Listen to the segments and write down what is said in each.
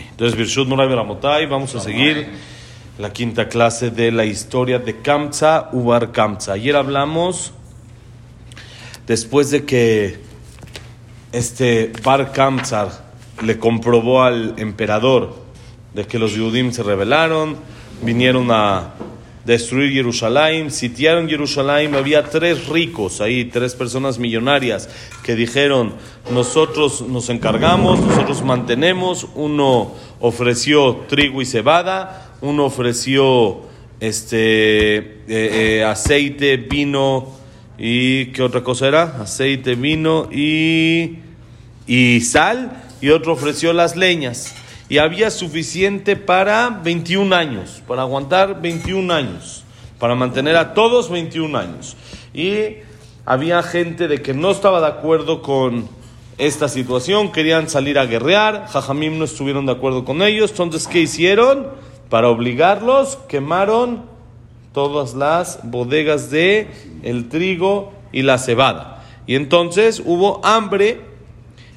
Entonces, Birshut Moray Beramotai, vamos a seguir la quinta clase de la historia de Kamsa Ubar Kamsa. Ayer hablamos, después de que este Bar Kamsa le comprobó al emperador de que los Yudim se rebelaron, vinieron a destruir Jerusalén, sitiaron Jerusalén, había tres ricos ahí, tres personas millonarias que dijeron, nosotros nos encargamos, nosotros mantenemos, uno ofreció trigo y cebada, uno ofreció este eh, eh, aceite, vino y ¿qué otra cosa era? Aceite, vino y, y sal, y otro ofreció las leñas y había suficiente para 21 años, para aguantar 21 años, para mantener a todos 21 años. Y había gente de que no estaba de acuerdo con esta situación, querían salir a guerrear, Jajamim no estuvieron de acuerdo con ellos, entonces ¿qué hicieron? Para obligarlos, quemaron todas las bodegas de el trigo y la cebada. Y entonces hubo hambre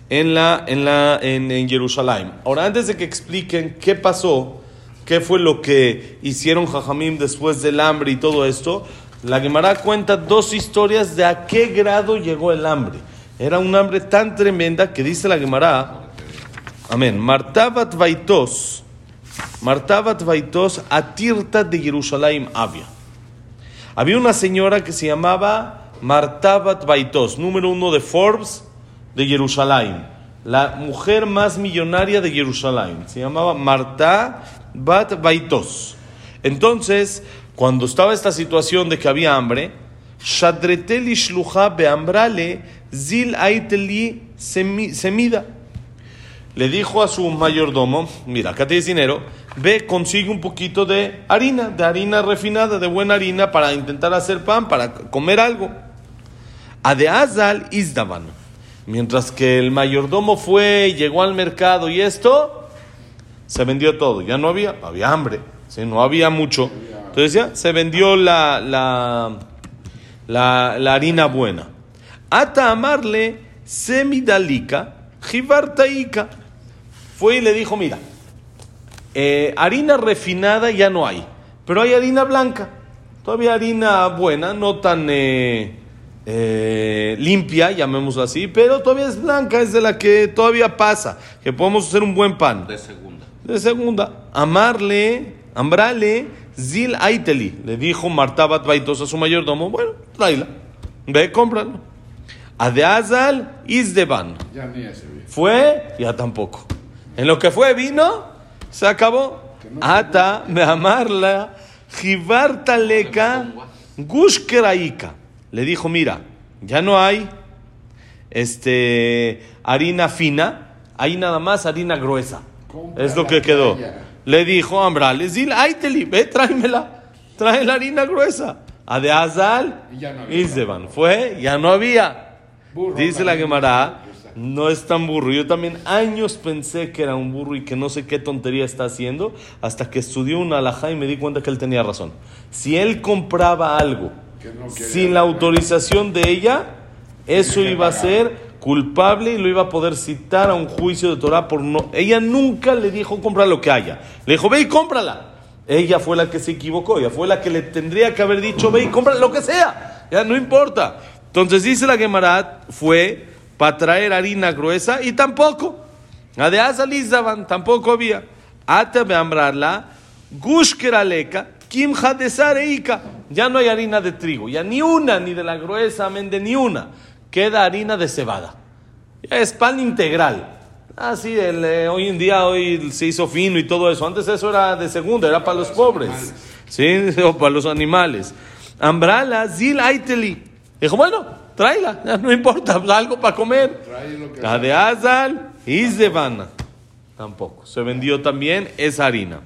en, la, en, la, en, Jerusalén. Ahora, antes de que expliquen qué pasó, qué fue lo que hicieron Jajamim después del hambre y todo esto, la Gemara cuenta dos historias de a qué grado llegó el hambre. Era un hambre tan tremenda que dice la Gemara, amén, Martabat Vaitos, Martabat Vaitos, Atirta de Jerusalén había. Había una señora que se llamaba Martabat Vaitos, número uno de Forbes, de Jerusalén, la mujer más millonaria de Jerusalén. Se llamaba Marta Bat Baitos. Entonces, cuando estaba esta situación de que había hambre, Shadreteli Shluha Beambrale Zil Aiteli Semida. Le dijo a su mayordomo, mira, acá tienes dinero, ve, consigue un poquito de harina, de harina refinada, de buena harina, para intentar hacer pan, para comer algo. Adeazal Izdavan. Mientras que el mayordomo fue, llegó al mercado y esto, se vendió todo. Ya no había, había hambre, ¿sí? no había mucho. Entonces ya se vendió la, la, la, harina buena. Ata amarle semidalika, jibartaika. Fue y le dijo, mira, eh, harina refinada ya no hay, pero hay harina blanca. Todavía harina buena, no tan... Eh, eh, limpia, llamémoslo así, pero todavía es blanca, es de la que todavía pasa, que podemos hacer un buen pan. De segunda. De segunda. Amarle, ambrale, zil aiteli. Le dijo Martabat Baitos a su mayordomo, bueno, tráela, ve, cómpralo. Adeazal isdeban. Ya ni ese Fue, ya tampoco. En lo que fue vino, se acabó. Ata, me amarla, jibartaleca, gushkeraika le dijo, mira, ya no hay este, harina fina, hay nada más harina gruesa. es lo que quedó. Le dijo a Ambrales, dile, ay, ve, tráemela, trae la harina gruesa. A de Azal. Fue, ya no había. Dice la Gemara, no es tan burro. Yo también años pensé que era un burro y que no sé qué tontería está haciendo, hasta que estudió una alhaja y me di cuenta que él tenía razón. Si él compraba algo sin la autorización de ella, eso iba a ser culpable y lo iba a poder citar a un juicio de Torah por no. Ella nunca le dijo compra lo que haya. Le dijo, ve y cómprala. Ella fue la que se equivocó, ella fue la que le tendría que haber dicho, ve y compra lo que sea. Ya no importa. Entonces dice la Gemarat, fue para traer harina gruesa y tampoco. Azalizaban tampoco había. Ata beambrarla, gushkeraleka, kim eika ya no hay harina de trigo, ya ni una, ni de la gruesa, de ni una. Queda harina de cebada. Ya es pan integral. Así, ah, eh, hoy en día hoy se hizo fino y todo eso. Antes eso era de segunda, era para los pobres. ¿Sí? O para los animales. Ambrala, zil aiteli. Dijo, bueno, tráela, ya no importa, algo para comer. La de Azal y Zevana. Tampoco. Se vendió también esa harina.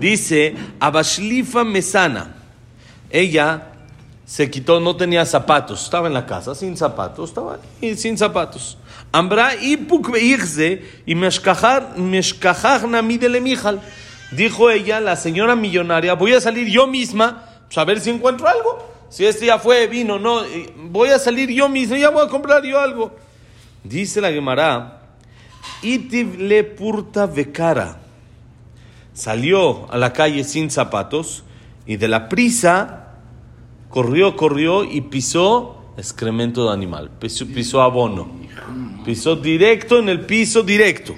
Dice, Abashlifa Mesana ella se quitó, no tenía zapatos, estaba en la casa sin zapatos, estaba ahí, sin zapatos. Ambra y y Dijo ella, la señora millonaria, voy a salir yo misma, pues, a ver si encuentro algo. Si este ya fue, vino, no, voy a salir yo misma, ya voy a comprar yo algo. Dice la Gemara, Itiv le purta vecara. Salió a la calle sin zapatos y de la prisa corrió, corrió y pisó excremento de animal, pisó, pisó abono, pisó directo en el piso directo.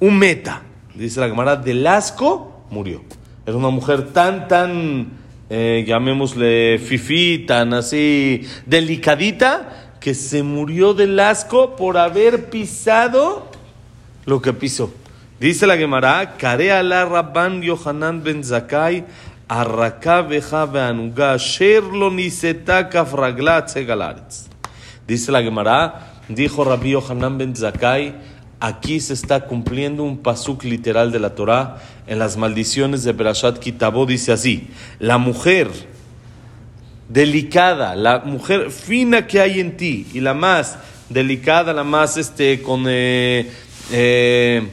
Un meta, dice la cámara, del asco murió. Era una mujer tan, tan, eh, llamémosle fifí, tan así delicadita, que se murió del asco por haber pisado lo que pisó. Dice la Gemara, Kare la Rabban Yohanan ben Zakai, Arraka beja beanuga, Sherlo niseta kafraglat segalaretz. Dice la Gemara, dijo Rabbi Yohanan ben Zakai, aquí se está cumpliendo un pasuk literal de la Torah en las maldiciones de Berashat Kitabó, dice así, la mujer delicada, la mujer fina que hay en ti y la más delicada, la más este con eh, eh,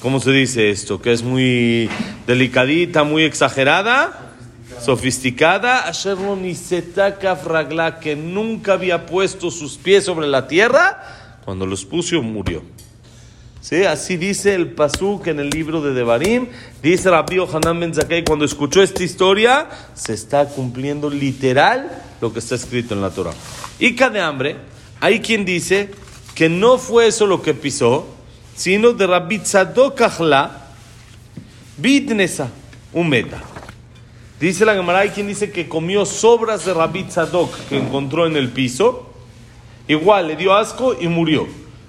¿cómo se dice esto? Que es muy delicadita, muy exagerada, sofisticada, Asherlo Nisetaka Fragla, que nunca había puesto sus pies sobre la tierra, cuando los puso murió. ¿Sí? Así dice el Pasuk en el libro de Devarim. Dice Rabbi Hanan Ben Zakkai, cuando escuchó esta historia, se está cumpliendo literal lo que está escrito en la Torah. Y de hambre, hay quien dice que no fue eso lo que pisó, sino de Rabbi Tzadok Achla, Bitnesa, un meta. Dice la Gemara, hay quien dice que comió sobras de Rabbi Tzadok que encontró en el piso, igual le dio asco y murió.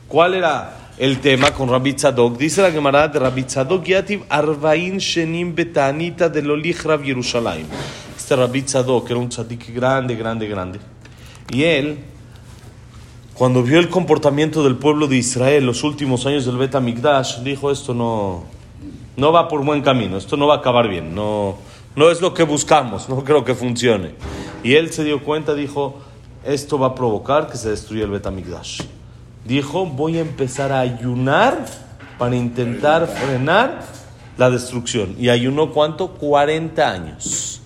¿Cuál era el tema con Rabbi Tzadok. Dice la Gemara de Rabbi Tzadok Yativ Arbain Shenim Betanita de Lolich Rab Yerushalayim. Este Rabbi Tzadok era un tzadik grande, grande, grande. Y él, cuando vio el comportamiento del pueblo de Israel los últimos años del Bet Amigdash, dijo: Esto no, no va por buen camino, esto no va a acabar bien, no, no es lo que buscamos, no creo que funcione. Y él se dio cuenta, dijo: Esto va a provocar que se destruya el Bet Amigdash dijo, voy a empezar a ayunar para intentar frenar la destrucción. Y ayunó cuánto? 40 años.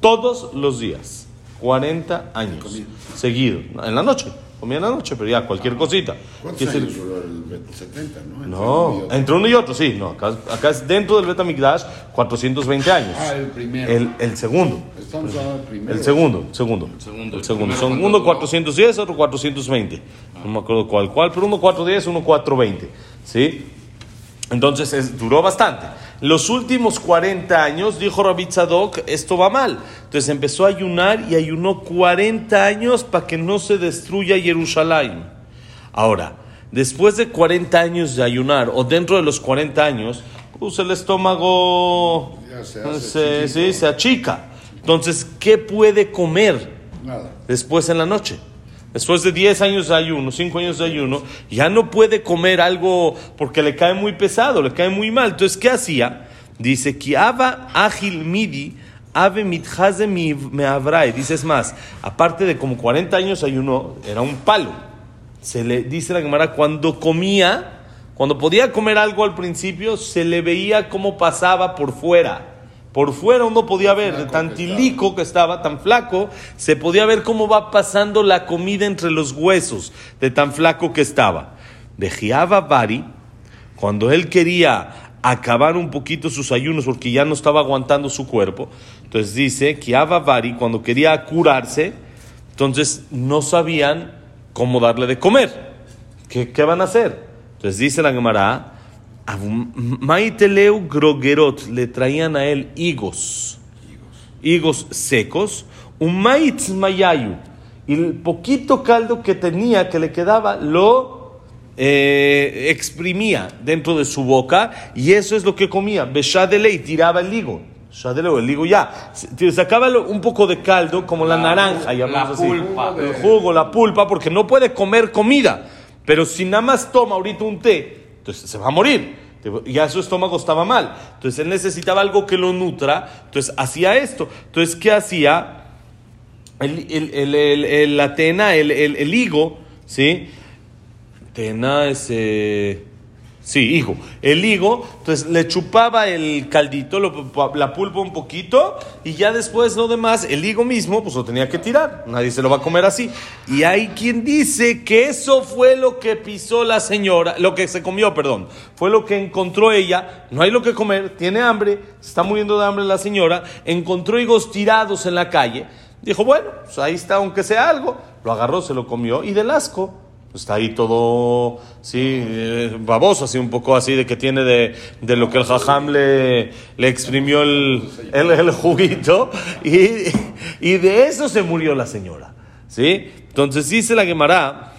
Todos los días. 40 años. Seguido. En la noche. Comía en la noche, pero ya cualquier cosita. ¿Cuántos años duró el 70, no? No, entre uno y otro, sí. No, acá, acá es dentro del Betamigdash 420 años. Ah, el primero. El, el segundo. Estamos hablando del primero. El segundo, segundo. El segundo. El segundo. El Son uno ¿cuánto 410, otro 420. No me acuerdo cuál, cuál, pero uno 410, uno 420. ¿Sí? Entonces es- duró bastante. Los últimos 40 años, dijo Rabbi Tzadok, esto va mal. Entonces empezó a ayunar y ayunó 40 años para que no se destruya Jerusalén. Ahora, después de 40 años de ayunar, o dentro de los 40 años, pues el estómago se se, chiquito. sí, se achica. Entonces, ¿qué puede comer? Nada. después en la noche. Después de 10 años de ayuno, 5 años de ayuno, ya no puede comer algo porque le cae muy pesado, le cae muy mal. Entonces, ¿qué hacía? Dice, Kiaba ágil midi, ave mithaze mi me abrae. Dice, es más, aparte de como 40 años ayuno, era un palo. Se le dice la Gemara, cuando comía, cuando podía comer algo al principio, se le veía cómo pasaba por fuera. Por fuera uno podía ver, de Flaco tan que tilico que estaba, tan flaco, se podía ver cómo va pasando la comida entre los huesos, de tan flaco que estaba. De Giaba Bari, cuando él quería acabar un poquito sus ayunos porque ya no estaba aguantando su cuerpo, entonces dice que Bari, cuando quería curarse, entonces no sabían cómo darle de comer. ¿Qué, qué van a hacer? Entonces dice la Gemara, Maiteleu grogerot, le traían a él higos, higos secos, un maitz mayayu, y el poquito caldo que tenía, que le quedaba, lo eh, exprimía dentro de su boca, y eso es lo que comía. Beshadele y tiraba el higo. Shadele, el higo ya. Sacaba un poco de caldo, como la, La naranja, llamamos la así. pulpa. El jugo, la pulpa, porque no puede comer comida. Pero si nada más toma ahorita un té, entonces se va a morir. Ya su estómago estaba mal. Entonces él necesitaba algo que lo nutra. Entonces hacía esto. Entonces, ¿qué hacía? El, el- el- el- la tena, el, higo, ¿sí? Tena es... Sí, higo. El higo, entonces le chupaba el caldito, la pulpa un poquito y ya después lo demás, el higo mismo, pues lo tenía que tirar. Nadie se lo va a comer así. Y hay quien dice que eso fue lo que pisó la señora, lo que se comió, perdón. Fue lo que encontró ella. No hay lo que comer, tiene hambre, se está muriendo de hambre la señora. Encontró higos tirados en la calle. Dijo, bueno, pues ahí está, aunque sea algo. Lo agarró, se lo comió y del asco. Está ahí todo, sí, eh, baboso, así un poco así de que tiene de, de lo que el jajam le, le exprimió el, el, juguito y, y de eso se murió la señora, ¿sí? Entonces dice la Gemara,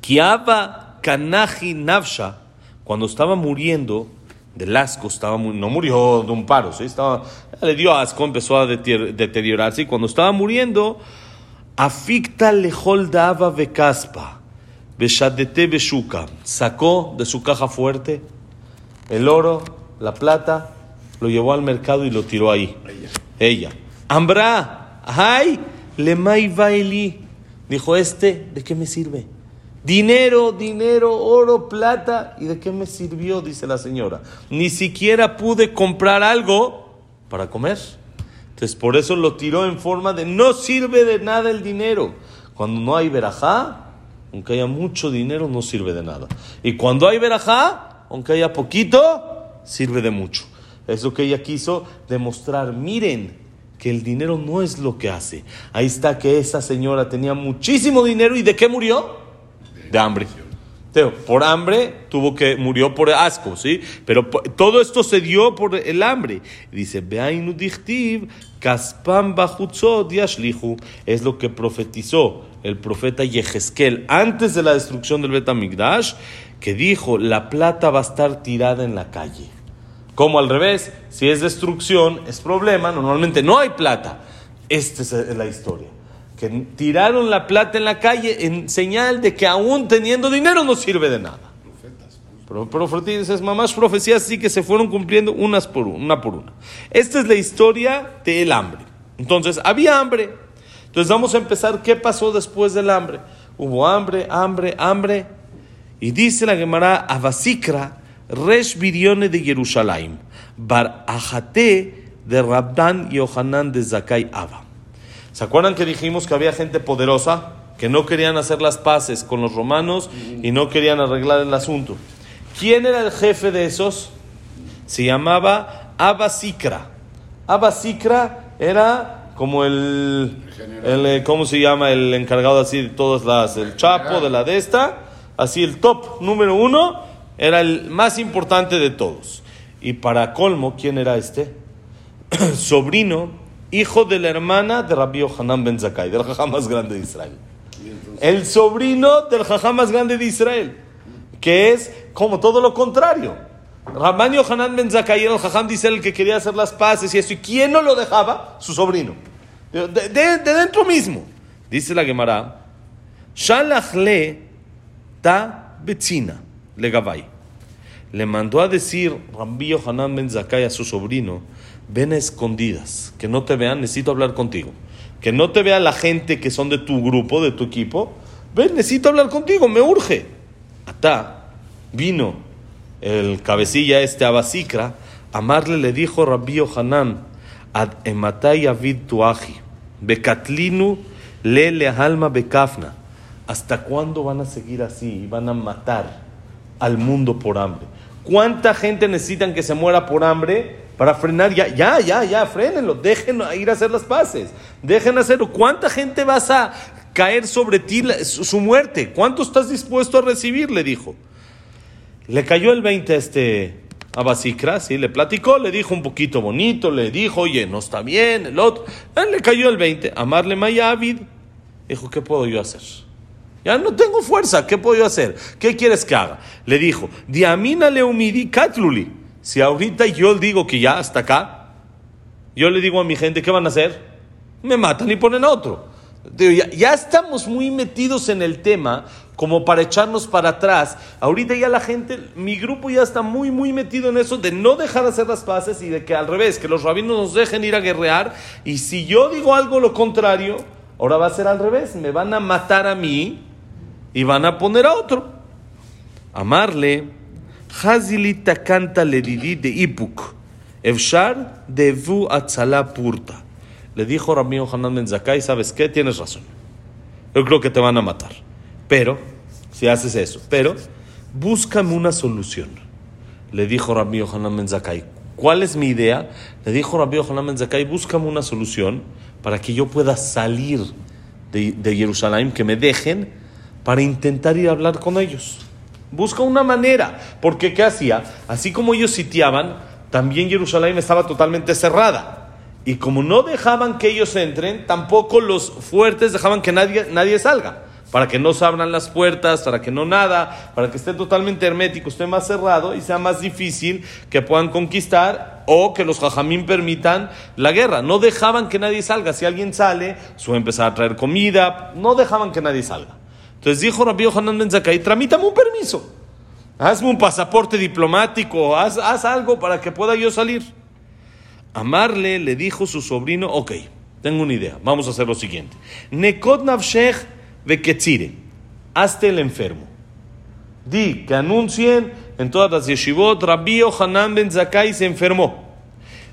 Kiaba Kanaji Navsha, cuando estaba muriendo del asco, estaba no murió de un paro, ¿sí? estaba, le dio asco, empezó a deter- deteriorarse cuando estaba muriendo, Aficta lejol dava becaspa, beshadete beshuka, sacó de su caja fuerte el oro, la plata, lo llevó al mercado y lo tiró ahí. Ella. Ambra, ay, lemay baili. Dijo, este, ¿de qué me sirve? Dinero, dinero, oro, plata. ¿Y de qué me sirvió? Dice la señora. Ni siquiera pude comprar algo para comer. Entonces, por eso lo tiró en forma de no sirve de nada el dinero. Cuando no hay verajá, aunque haya mucho dinero, no sirve de nada. Y cuando hay verajá, aunque haya poquito, sirve de mucho. Es lo que ella quiso demostrar. Miren que el dinero no es lo que hace. Ahí está que esa señora tenía muchísimo dinero y ¿de qué murió? De hambre. Teo, Por hambre tuvo que murió por asco, ¿sí? Pero todo esto se dio por el hambre. Dice, "Ve'ainu dichtiv, kaspam bajutzot yashlihu". Es lo que profetizó el profeta Yehezkel antes de la destrucción del Betamigdash, que dijo, la plata va a estar tirada en la calle. Como al revés, si es destrucción, es problema, normalmente no hay plata. Esta es la historia. Que tiraron la plata en la calle en señal de que aún teniendo dinero no sirve de nada. Pero profecías, mamás profecías sí que se fueron cumpliendo unas por una, una por una. Esta es la historia del hambre. Entonces, había hambre. Entonces vamos a empezar qué pasó después del hambre. Hubo hambre, hambre, hambre. Y dice la Gemara, Abasikra, Resh de Jerusalén, Bar Ajate de Rabdan y Ohanan de Zakai Abba. ¿Se acuerdan que dijimos que había gente poderosa que no querían hacer las paces con los romanos y no querían arreglar el asunto? ¿Quién era el jefe de esos? Se llamaba Abasikra. Abasikra era como el, el, eh, ¿cómo se llama? El encargado así de todas las, el chapo de la de esta, así el top número uno, era el más importante de todos. Y para colmo, ¿quién era este? Sobrino, hijo de la hermana de Rabbi Yohanan ben Zakkai, del jajá más grande de Israel. El sobrino del jajá más grande de Israel, que es como todo lo contrario. Rabban Yohanan ben Zakkai era el jajam de Israel que quería hacer las paces y eso. ¿Y quién no lo dejaba? Su sobrino. De, de- de dentro mismo. Dice la Gemara, Shalach le ta betzina le gavai. Le mandó a decir Rabbi Yohanan ben Zakkai a su sobrino, ven a escondidas, que no te vean, necesito hablar contigo. Que no te vea la gente que son de tu grupo, de tu equipo. Ven, necesito hablar contigo, me urge. Atá vino el cabecilla este Abasikra, amarle le dijo Rabbi Yohanan, ad ematai avid tuaji, bekatlinu le le alma bekafna. ¿Hasta cuándo van a seguir así y van a matar al mundo por hambre? ¿Cuánta gente necesitan que se muera por hambre para frenar? Ya, ya, ya, ya, frénenlo, dejen ir a hacer las paces, dejen hacerlo. ¿Cuánta gente vas a caer sobre ti su muerte? ¿Cuánto estás dispuesto a recibir? Le dijo. Le cayó el 20 a este a Basikra, sí, le platicó, le dijo un poquito bonito, le dijo, oye, no está bien, el otro. Él le cayó el 20. Amarle Mayavid, dijo, ¿qué puedo yo hacer? Ya no tengo fuerza, ¿qué puedo yo hacer? ¿Qué quieres que haga? Le dijo, Diamina le humidi katluli. Si ahorita yo digo que ya hasta acá, yo le digo a mi gente, ¿qué van a hacer? Me matan y ponen otro. Ya estamos muy metidos en el tema como para echarnos para atrás. Ahorita ya la gente, mi grupo ya está muy, muy metido en eso de no dejar hacer las paces y de que al revés, que los rabinos nos dejen ir a guerrear. Y si yo digo algo lo contrario, ahora va a ser al revés. Me van a matar a mí y van a poner a otro. Amarle, Hazilita canta ledidi de ipuk. Evshar devu atzala purta. Le dijo Rabbi Hanan Ben Zakkai, ¿sabes qué? Tienes razón. Yo creo que te van a matar. Pero, si haces eso, pero búscame una solución. Le dijo Rabbi Hanan Ben Zakkai, ¿cuál es mi idea? Le dijo Rabbi Hanan Ben Zakkai, búscame una solución para que yo pueda salir de, de Jerusalén, que me dejen para intentar ir a hablar con ellos. Busca una manera, porque ¿qué hacía? Así como ellos sitiaban, también Jerusalén estaba totalmente cerrada. Y como no dejaban que ellos entren, tampoco los fuertes dejaban que nadie, nadie salga. Para que no se abran las puertas, para que no nada, para que esté totalmente hermético, esté más cerrado y sea más difícil que puedan conquistar o que los jajamín permitan la guerra. No dejaban que nadie salga. Si alguien sale, suele empezar a traer comida. No dejaban que nadie salga. Entonces dijo Rabbi Hanan Ben Zakkai, tramítame un permiso. Hazme un pasaporte diplomático, haz, haz algo para que pueda yo salir. Amarle le dijo su sobrino, ok, tengo una idea, vamos a hacer lo siguiente. Nekot veketzire, hazte el enfermo. Di que anuncien en todas las yeshivot, Rabbi Hanan Ben Zakkai se enfermó.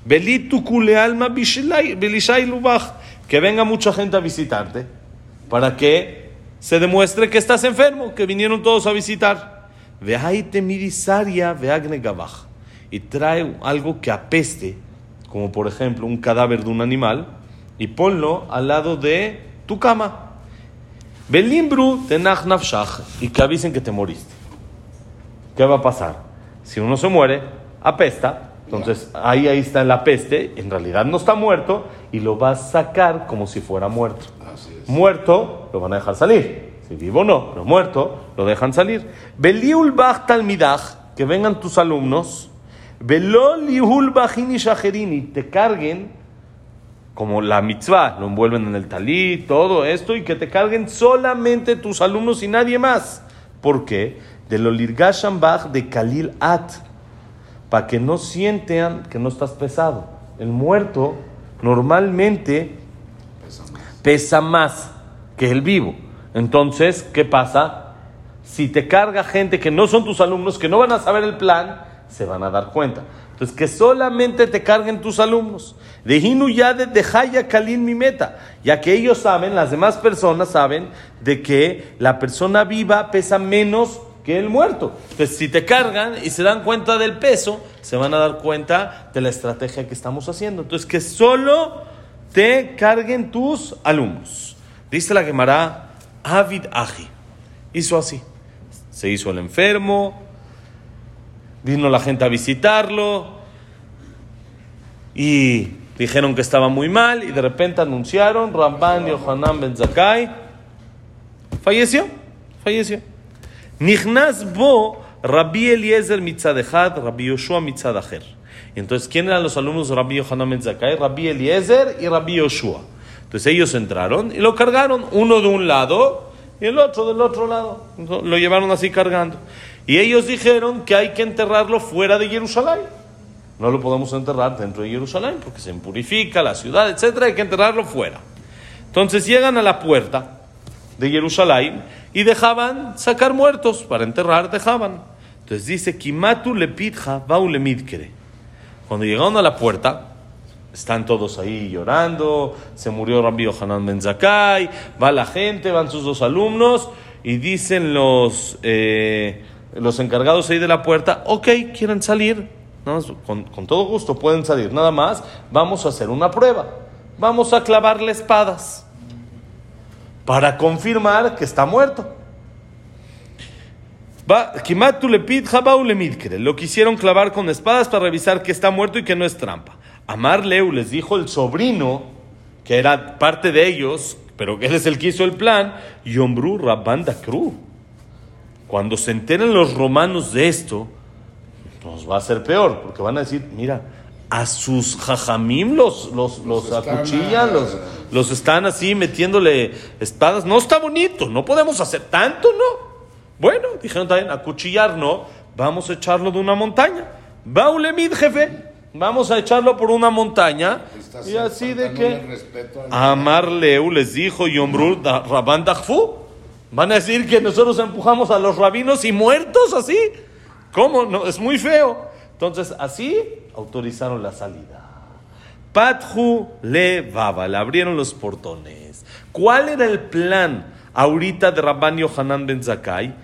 Alma que venga mucha gente a visitarte, para que se demuestre que estás enfermo, que vinieron todos a visitar. Y trae algo que apeste, como por ejemplo un cadáver de un animal, y ponlo al lado de tu cama. Belimbru tenach nafshach, y que avisen que te moriste. ¿Qué va a pasar? Si uno se muere, apesta, entonces ahí, ahí está la peste, en realidad no está muerto, y lo va a sacar como si fuera muerto. Muerto, lo van a dejar salir. Si vivo no, pero muerto, lo dejan salir. Beliul bach talmidach, que vengan tus alumnos. Bachini shacherini, te carguen como la mitzvah, lo envuelven en el talí, todo esto, y que te carguen solamente tus alumnos y nadie más. ¿Por qué? De lo lirgasham bach de kalil at, para que no sientan que no estás pesado. El muerto normalmente pesa más que el vivo. Entonces, ¿qué pasa? Si te carga gente que no son tus alumnos, que no van a saber el plan, se van a dar cuenta. Entonces, que solamente te carguen tus alumnos. De Hinu ya de Haya Kalin mi meta, ya que ellos saben, las demás personas saben, de que la persona viva pesa menos que el muerto. Entonces, si te cargan y se dan cuenta del peso, se van a dar cuenta de la estrategia que estamos haciendo. Entonces, que solo te carguen tus alumnos. Dice la Gemara, Avid Aji. Hizo así. Se hizo el enfermo, vino la gente a visitarlo y dijeron que estaba muy mal y de repente anunciaron, Ramban Yohanan Ben Zakkai falleció, falleció. Nichnas bo Rabbi Eliezer mitzadechad, Rabbi Yoshua mitzadacher. Y entonces, ¿quién eran los alumnos de Rabbi Yohanan Ben Zakkai? Rabbi Eliezer y Rabbi Yoshua. Entonces ellos entraron y lo cargaron, uno de un lado y el otro del otro lado. Lo llevaron así cargando. Y ellos dijeron que hay que enterrarlo fuera de Jerusalén. No lo podemos enterrar dentro de Jerusalén porque se impurifica la ciudad, etcétera. Hay que enterrarlo fuera. Entonces llegan a la puerta de Jerusalén y dejaban sacar muertos para enterrar, dejaban. Entonces dice, Kimatu lepitja baule midkere. Cuando llegaron a la puerta, están todos ahí llorando, se murió Rabbi Yohanan Ben Zakkai, va la gente, van sus dos alumnos y dicen los, eh, los encargados ahí de la puerta, ok, quieren salir, más, con, con todo gusto pueden salir, nada más vamos a hacer una prueba, vamos a clavarle espadas para confirmar que está muerto. Lo quisieron clavar con espadas para revisar que está muerto y que no es trampa. Amar Leu les dijo el sobrino, que era parte de ellos, pero él es el que hizo el plan, Yombru Rabban Dakru. Cuando se enteren los romanos de esto, nos va a ser peor, porque van a decir, mira, a sus jajamim los, los, los Los acuchillan, ah, los, los están así metiéndole espadas. No está bonito, no podemos hacer tanto, ¿no? Bueno, dijeron también, acuchillar no, vamos a echarlo de una montaña. Baulemid, jefe, vamos a echarlo por una montaña. Estás Y así de que... respeto al- Amar Leu les dijo Yombrur da- Rabban Dachfu. Van a decir que nosotros empujamos a los rabinos y muertos así. ¿Cómo? No, es muy feo. Entonces, así autorizaron la salida. Pathu le baba, le abrieron los portones. ¿Cuál era el plan ahorita de Rabban Yohanan Ben Zakai?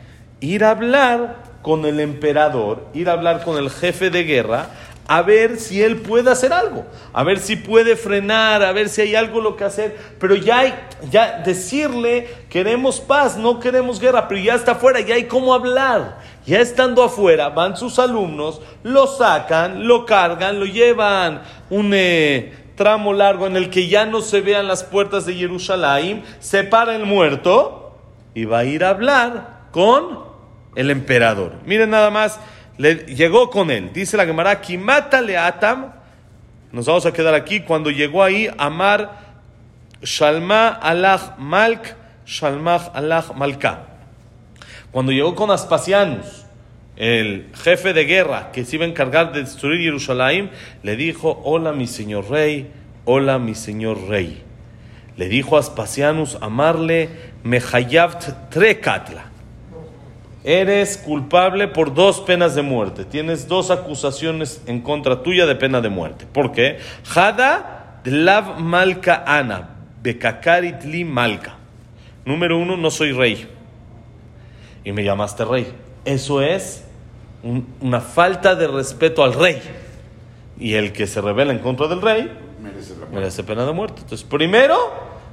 Ir a hablar con el emperador, ir a hablar con el jefe de guerra, a ver si él puede hacer algo, a ver si puede frenar, a ver si hay algo lo que hacer, pero ya hay, ya decirle, queremos paz, no queremos guerra, pero ya está afuera, ya hay cómo hablar. Ya estando afuera, van sus alumnos, lo sacan, lo cargan, lo llevan un eh, tramo largo en el que ya no se vean las puertas de Jerusalén, se para el muerto y va a ir a hablar con el emperador. Miren nada más le, llegó con él. Dice la Gemara, Kimata le atam. Nos vamos a quedar aquí. Cuando llegó ahí, Amar Shalma Allah Malk, Shalmach Allah Malka. Cuando llegó con Aspasianus, el jefe de guerra que se iba a encargar de destruir Jerusalén, le dijo, hola mi señor rey, hola mi señor rey. Le dijo a Aspasianus, amarle, Mehayavt Trekatla eres culpable por dos penas de muerte. Tienes dos acusaciones en contra tuya de pena de muerte. ¿Por qué? Hada lav malka ana, bekakarit li malka. Número uno, no soy rey. Y me llamaste rey. Eso es un- una falta de respeto al rey. Y el que se revela en contra del rey Merece merece pena de muerte. Entonces, primero,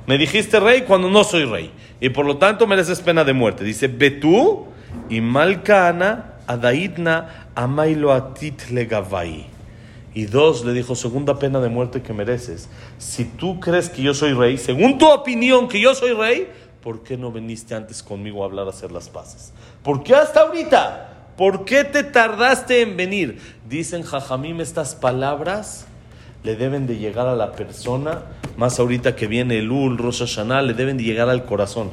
me dijiste rey cuando no soy rey. Y por lo tanto mereces pena de muerte. Dice, Betú y Malcana Adaidna Amailo Atit Legavai. Y dos, le dijo, segunda pena de muerte que mereces. Si tú crees que yo soy rey, según tu opinión que yo soy rey, ¿por qué no viniste antes conmigo a hablar, a hacer las paces? ¿Por qué hasta ahorita? ¿Por qué te tardaste en venir? Dicen Jajamim estas palabras le deben de llegar a la persona, más ahorita que viene el Ul, Rosh Hashanah, le deben de llegar al corazón.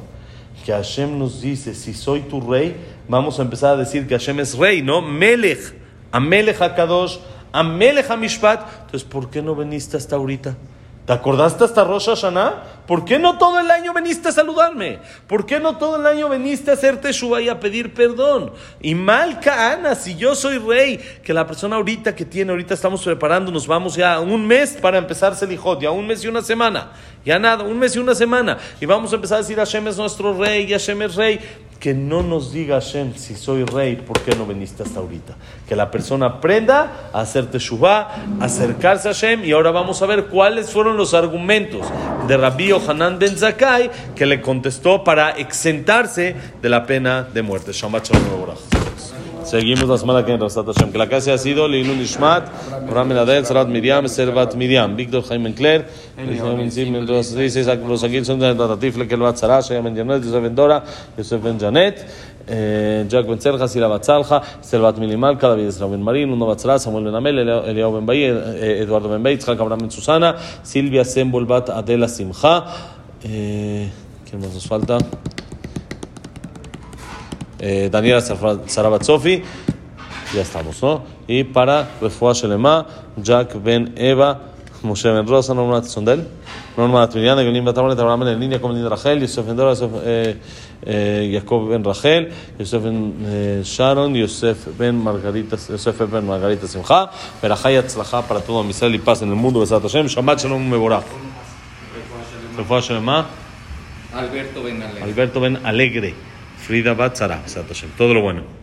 Que Hashem nos dice, si soy tu rey, vamos a empezar a decir que Hashem es rey, ¿no? Melech, Amelech HaKadosh, Amelech HaMishpat. Entonces, ¿por qué no viniste hasta ahorita? ¿Te acordaste hasta Rosh Hashanah? ¿Por qué no todo el año viniste a saludarme? ¿Por qué no todo el año viniste a hacerte Shuvah y a pedir perdón? Y mal Ana, si yo soy rey, que la persona ahorita que tiene, ahorita estamos preparando, nos vamos ya a un mes para empezar Selijot, ya un mes y una semana, ya nada, un mes y una semana, y vamos a empezar a decir Hashem es nuestro rey, y Hashem es rey. Que no nos diga Hashem, si soy rey, ¿por qué no viniste hasta ahorita? Que la persona aprenda a hacerte Shuvah, acercarse a Hashem, y ahora vamos a ver cuáles fueron los argumentos de Rabbi Yohanan Ben Zakai que le contestó para exentarse de la pena de muerte. Shabbat Shalom Mevorach. Seguimos la semana que viene, Hashem. Que la clase ha sido Leilun Ishmat, Abraham Menadel, Sarat Miriam, Servat Miriam, Víctor Jaime Encler, Isaac Lekel Janet, Yosef Ben Dora, Yosef Ben Janet, eh, Jack Ben Serja, Sira Bat Salja, Servat Milimalka, David Esra Ben Marín, Uno Samuel Ben Amel, Eliao Ben Bayi, eh, Eduardo Ben Tzchak Abraham Ben Susana, Silvia Sembol Bat Adela Simcha, eh, ¿quién más nos falta? eh, Daniela Sarabat Sofi, ya estamos, ¿no? Y para Refuah Shelema, Jack Ben Eva, Moshe Ben Rosa, Norma Sondel, Norma Triliana, Yolim Batamonet, Abraham Ben Línea, como Ben Rachel, Yosef Ben Dora, Yosef, eh, eh, Jacob Ben Rachel, Yosef Ben eh, Sharon, Yosef Ben Margarita, Yosef Ben Margarita Simcha, Berajay Atzlacha para todo Israel y paz en el mundo, Besat Hashem, Shabbat Shalom Mevorach. Refuah Shelema, Alberto Benale. Alberto Ben Alegre, Frida Batzara, Besat Hashem, todo lo bueno.